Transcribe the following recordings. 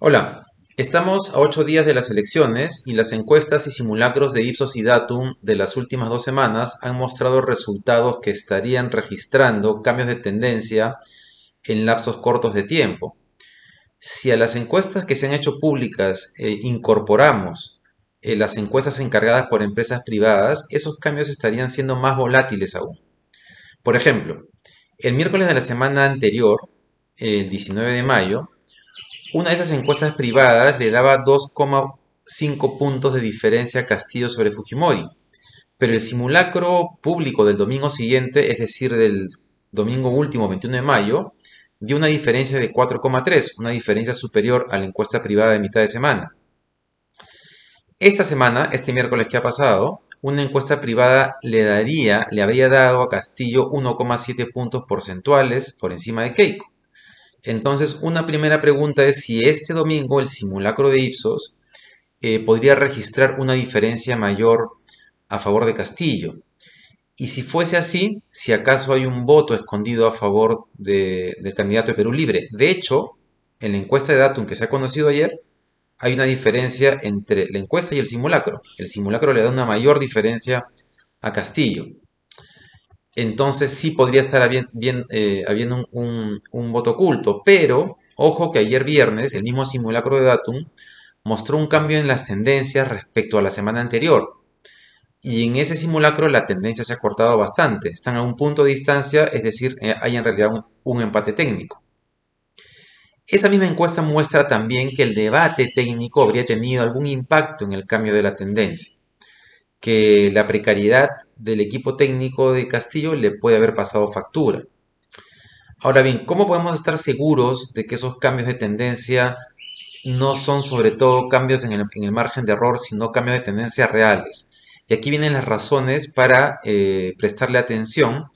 Hola, estamos a ocho días de las elecciones y las encuestas y simulacros de Ipsos y Datum de las últimas dos semanas han mostrado resultados que estarían registrando cambios de tendencia en lapsos cortos de tiempo. Si a las encuestas que se han hecho públicas eh, incorporamos eh, las encuestas encargadas por empresas privadas, esos cambios estarían siendo más volátiles aún. Por ejemplo, el miércoles de la semana anterior, el 19 de mayo, una de esas encuestas privadas le daba 2,5 puntos de diferencia a Castillo sobre Fujimori, pero el simulacro público del domingo siguiente, es decir, del domingo último 21 de mayo, dio una diferencia de 4,3, una diferencia superior a la encuesta privada de mitad de semana. Esta semana, este miércoles que ha pasado, una encuesta privada le daría, le habría dado a Castillo 1,7 puntos porcentuales por encima de Keiko. Entonces, una primera pregunta es si este domingo el simulacro de Ipsos eh, podría registrar una diferencia mayor a favor de Castillo. Y si fuese así, si acaso hay un voto escondido a favor del candidato de Perú Libre. De hecho, en la encuesta de Datum que se ha conocido ayer, hay una diferencia entre la encuesta y el simulacro. El simulacro le da una mayor diferencia a Castillo entonces sí podría estar eh, habiendo un, voto oculto. Pero, ojo que ayer viernes, el mismo simulacro de Datum mostró un cambio en las tendencias respecto a la semana anterior. Y en ese simulacro la tendencia se ha cortado bastante. Están a un punto de distancia, es decir, eh, hay en realidad un empate técnico. Esa misma encuesta muestra también que el debate técnico habría tenido algún impacto en el cambio de la tendencia que la precariedad del equipo técnico de Castillo le puede haber pasado factura. Ahora bien, ¿cómo podemos estar seguros de que esos cambios de tendencia no son sobre todo cambios en el, margen de error, sino cambios de tendencia reales? Y aquí vienen las razones para eh, prestarle atención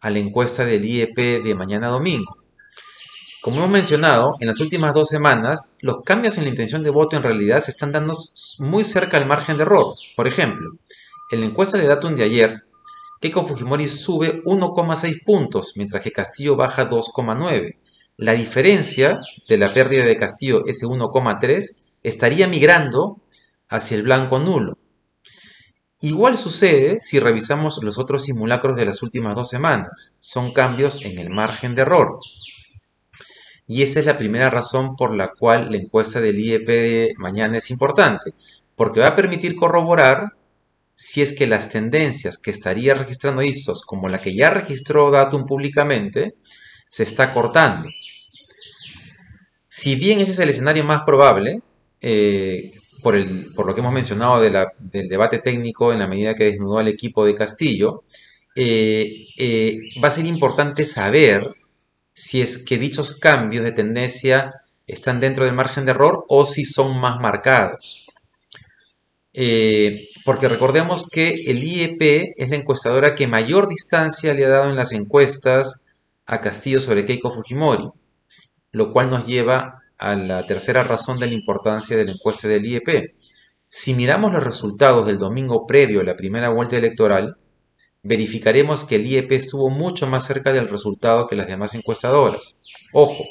a la encuesta del IEP de mañana domingo. Como hemos mencionado, en las últimas dos semanas, los cambios en la intención de voto en realidad se están dando muy cerca al margen de error. Por ejemplo, en la encuesta de Datum de ayer, Keiko Fujimori sube 1,6 puntos, mientras que Castillo baja 2,9. La diferencia de la pérdida de Castillo, ese 1,3, estaría migrando hacia el blanco nulo. Igual sucede si revisamos los otros simulacros de las últimas dos semanas. Son cambios en el margen de error. Y esta es la primera razón por la cual la encuesta del IEP de mañana es importante, porque va a permitir corroborar si es que las tendencias que estaría registrando Ipsos, como la que ya registró Datum públicamente, se está cortando. Si bien ese es el escenario más probable, eh, por, lo que hemos mencionado del debate técnico en la medida que desnudó al equipo de Castillo, eh, eh, va a ser importante saber si es que dichos cambios de tendencia están dentro del margen de error o si son más marcados. Eh, porque recordemos que el IEP es la encuestadora que mayor distancia le ha dado en las encuestas a Castillo sobre Keiko Fujimori, lo cual nos lleva a la tercera razón de la importancia de la encuesta del IEP. Si miramos los resultados del domingo previo a la primera vuelta electoral, verificaremos que el IEP estuvo mucho más cerca del resultado que las demás encuestadoras. Ojo,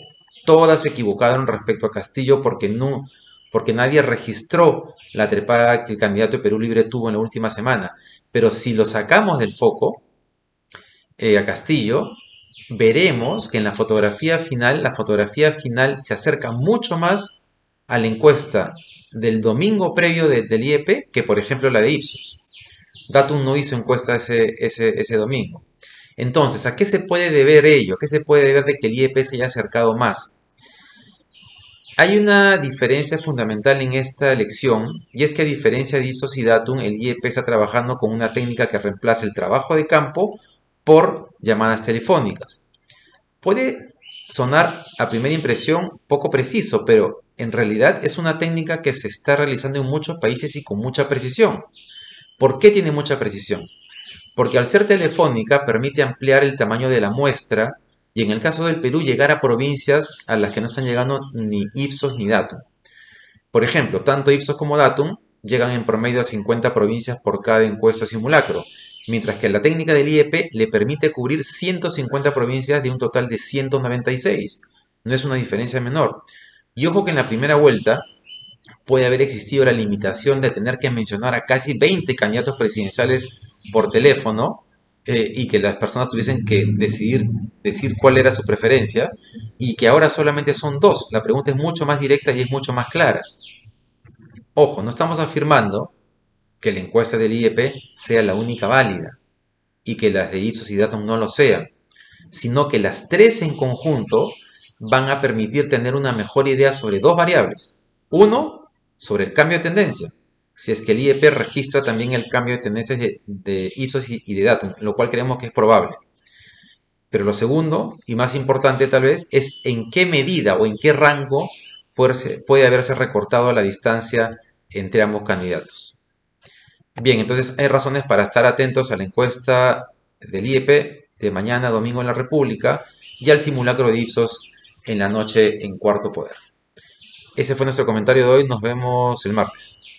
todas se equivocaron respecto a Castillo porque, no, porque nadie registró la trepada que el candidato de Perú Libre tuvo en la última semana. Pero si lo sacamos del foco eh, a Castillo, veremos que en la fotografía final, la fotografía final se acerca mucho más a la encuesta del domingo previo del IEP que por ejemplo la de Ipsos. Datum no hizo encuesta ese, ese, domingo. Entonces, ¿a qué se puede deber ello? ¿A qué se puede deber de que el IEP se haya acercado más? Hay una diferencia fundamental en esta elección y es que a diferencia de Ipsos y Datum, el IEP está trabajando con una técnica que reemplaza el trabajo de campo por llamadas telefónicas. Puede sonar a primera impresión poco preciso, pero en realidad es una técnica que se está realizando en muchos países y con mucha precisión. ¿Por qué tiene mucha precisión? Porque al ser telefónica permite ampliar el tamaño de la muestra y en el caso del Perú llegar a provincias a las que no están llegando ni Ipsos ni Datum. Por ejemplo, tanto Ipsos como Datum llegan en promedio a 50 provincias por cada encuesta simulacro, mientras que la técnica del IEP le permite cubrir 150 provincias de un total de 196. No es una diferencia menor. Y ojo que en la primera vuelta puede haber existido la limitación de tener que mencionar a casi 20 candidatos presidenciales por teléfono eh, y que las personas tuviesen que decidir decir cuál era su preferencia y que ahora solamente son dos. La pregunta es mucho más directa y es mucho más clara. Ojo, no estamos afirmando que la encuesta del IEP sea la única válida y que las de Ipsos y Datum no lo sean, sino que las tres en conjunto van a permitir tener una mejor idea sobre dos variables. Uno, sobre el cambio de tendencia, si es que el IEP registra también el cambio de tendencias de, Ipsos y de Datum, lo cual creemos que es probable. Pero lo segundo, y más importante tal vez, es en qué medida o en qué rango puede, haberse recortado la distancia entre ambos candidatos. Bien, entonces hay razones para estar atentos a la encuesta del IEP de mañana domingo en la República y al simulacro de Ipsos en la noche en Cuarto Poder. Ese fue nuestro comentario de hoy. Nos vemos el martes.